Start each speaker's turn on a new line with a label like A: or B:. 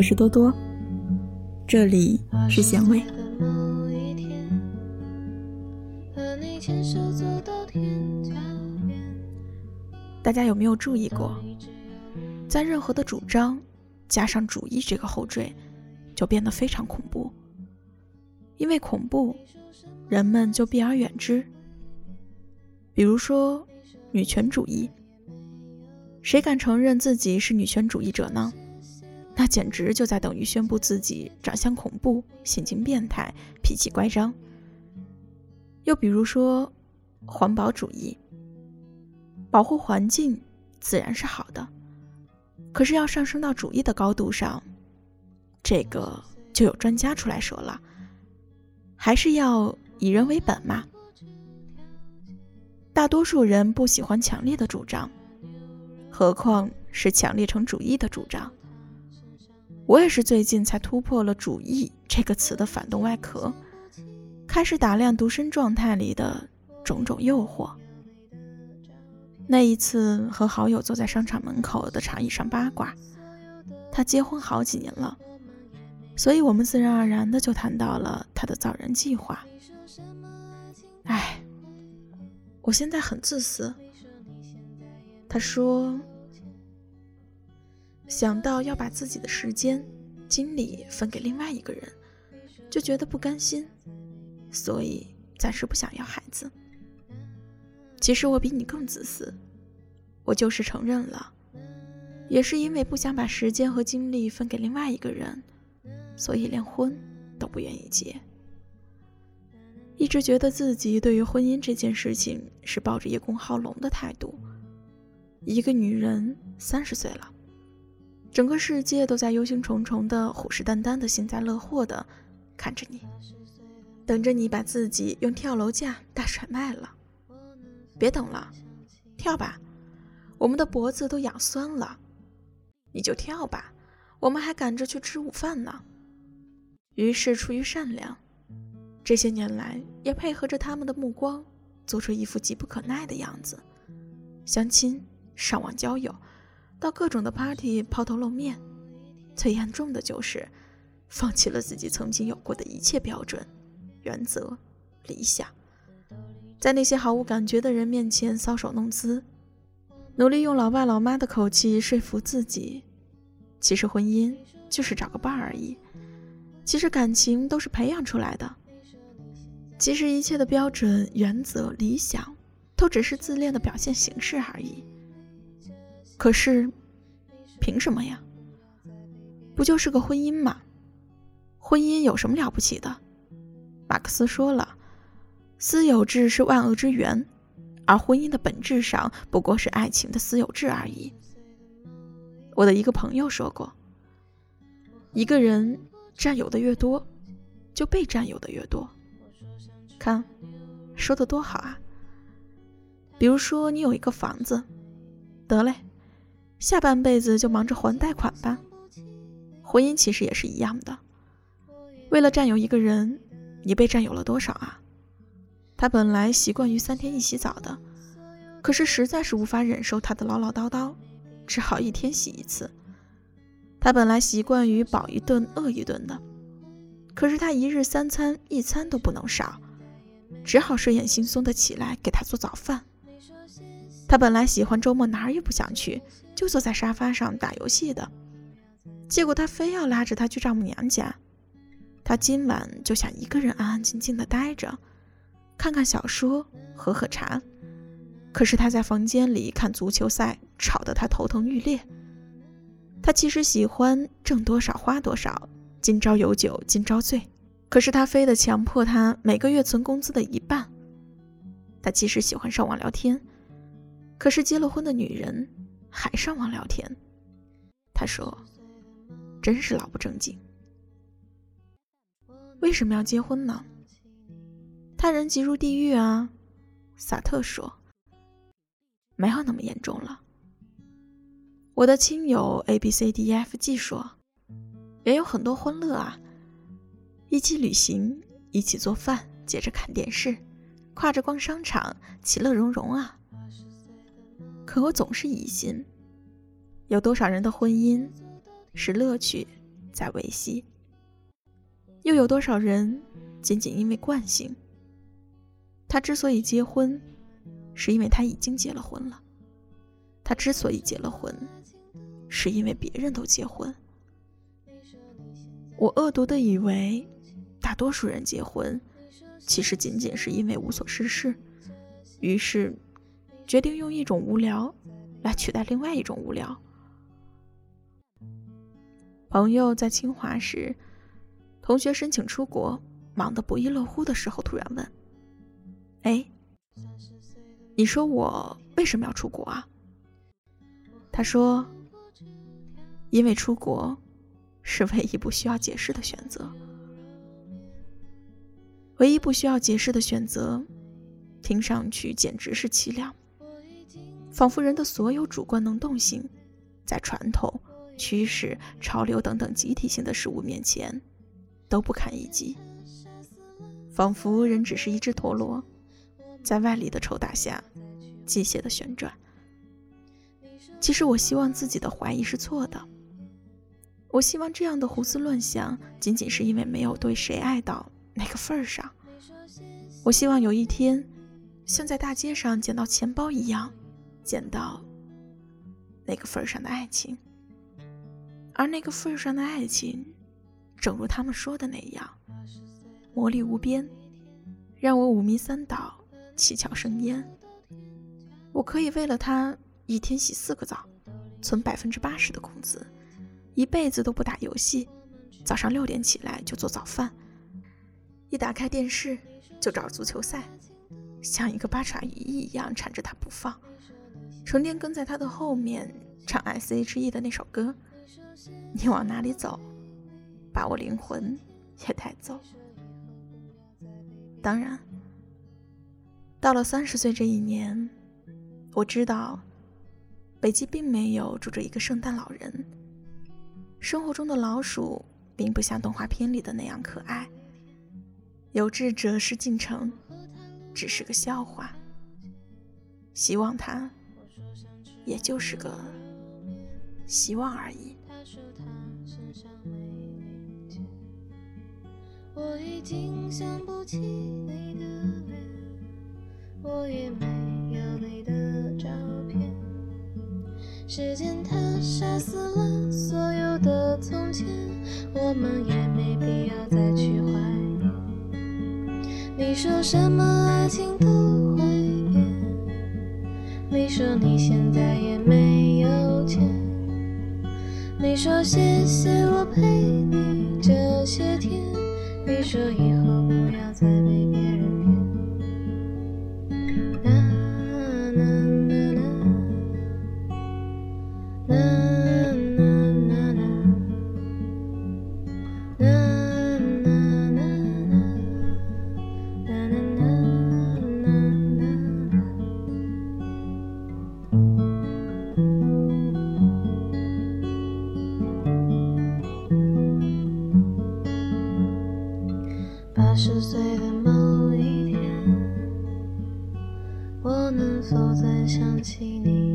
A: 我是多多，这里是咸味。大家有没有注意过，在任何的主张加上“主义”这个后缀，就变得非常恐怖。因为恐怖，人们就避而远之。比如说，女权主义，谁敢承认自己是女权主义者呢？那简直就在等于宣布自己长相恐怖、性情变态、脾气乖张。又比如说，环保主义，保护环境自然是好的，可是要上升到主义的高度上，这个就有专家出来说了，还是要以人为本嘛。大多数人不喜欢强烈的主张，何况是强烈成主义的主张。我也是最近才突破了“主义”这个词的反动外壳，开始打量独身状态里的种种诱惑。那一次和好友坐在商场门口的长椅上八卦，他结婚好几年了，所以我们自然而然的就谈到了他的造人计划。唉，我现在很自私。他说。想到要把自己的时间、精力分给另外一个人，就觉得不甘心，所以暂时不想要孩子。其实我比你更自私，我就是承认了，也是因为不想把时间和精力分给另外一个人，所以连婚都不愿意结。一直觉得自己对于婚姻这件事情是抱着叶公好龙的态度。一个女人三十岁了。整个世界都在忧心忡忡的、虎视眈眈的、幸灾乐祸的看着你，等着你把自己用跳楼价大甩卖了。别等了，跳吧！我们的脖子都痒酸了，你就跳吧，我们还赶着去吃午饭呢。于是出于善良，这些年来也配合着他们的目光，做出一副急不可耐的样子，相亲、上网交友。到各种的 party 抛头露面，最严重的就是放弃了自己曾经有过的一切标准、原则、理想，在那些毫无感觉的人面前搔首弄姿，努力用老爸老妈的口气说服自己，其实婚姻就是找个伴而已，其实感情都是培养出来的，其实一切的标准、原则、理想都只是自恋的表现形式而已。可是，凭什么呀？不就是个婚姻吗？婚姻有什么了不起的？马克思说了，私有制是万恶之源，而婚姻的本质上不过是爱情的私有制而已。我的一个朋友说过，一个人占有的越多，就被占有的越多。看，说的多好啊！比如说，你有一个房子，得嘞。下半辈子就忙着还贷款吧。婚姻其实也是一样的，为了占有一个人，你被占有了多少啊？他本来习惯于三天一洗澡的，可是实在是无法忍受他的唠唠叨叨，只好一天洗一次。他本来习惯于饱一顿饿一顿的，可是他一日三餐一餐都不能少，只好睡眼惺忪的起来给他做早饭。他本来喜欢周末哪儿也不想去，就坐在沙发上打游戏的，结果他非要拉着他去丈母娘家。他今晚就想一个人安安静静的待着，看看小说，喝喝茶。可是他在房间里看足球赛，吵得他头疼欲裂。他其实喜欢挣多少花多少，今朝有酒今朝醉，可是他非得强迫他每个月存工资的一半。他其实喜欢上网聊天。可是结了婚的女人还上网聊天，他说：“真是老不正经。”为什么要结婚呢？他人即入地狱啊！萨特说：“没有那么严重了。”我的亲友 A B C D E F G 说：“也有很多欢乐啊，一起旅行，一起做饭，接着看电视，挎着逛商场，其乐融融啊。”可我总是疑心，有多少人的婚姻是乐趣，在维系，又有多少人仅仅因为惯性？他之所以结婚，是因为他已经结了婚了；他之所以结了婚，是因为别人都结婚。我恶毒的以为，大多数人结婚，其实仅仅是因为无所事事，于是决定用一种无聊来取代另外一种无聊。朋友在清华时，同学申请出国，忙得不亦乐乎的时候，突然问：“哎，你说我为什么要出国啊？”他说：“因为出国是唯一不需要解释的选择，唯一不需要解释的选择，听上去简直是凄凉，仿佛人的所有主观能动性，在传统。”趋势、潮流等等集体性的事物面前，都不堪一击，仿佛人只是一只陀螺，在外力的抽打下，机械的旋转。其实我希望自己的怀疑是错的，我希望这样的胡思乱想，仅仅是因为没有对谁爱到那个份儿上。我希望有一天，像在大街上捡到钱包一样，捡到那个份上的爱情。而那个份上的爱情，正如他们说的那样，魔力无边，让我五迷三倒，七窍生烟。我可以为了他一天洗四个澡，存百分之八十的工资，一辈子都不打游戏，早上六点起来就做早饭，一打开电视就找足球赛，像一个八爪鱼一样缠着他不放，成天跟在他的后面唱 S.H.E 的那首歌。你往哪里走，把我灵魂也带走。当然，到了三十岁这一年，我知道北极并没有住着一个圣诞老人。生活中的老鼠并不像动画片里的那样可爱。有志者事竟成，只是个笑话。希望他，也就是个希望而已。我已经想不起你的脸，我也没有你的照片。时间它杀死了所有的从前，我们也没必要再去怀念。你说什么爱情都会，你说你现在也没有钱，你说谢谢我陪你这些天。你说以后不要再被别人八十岁的某一天，我能否再想起你？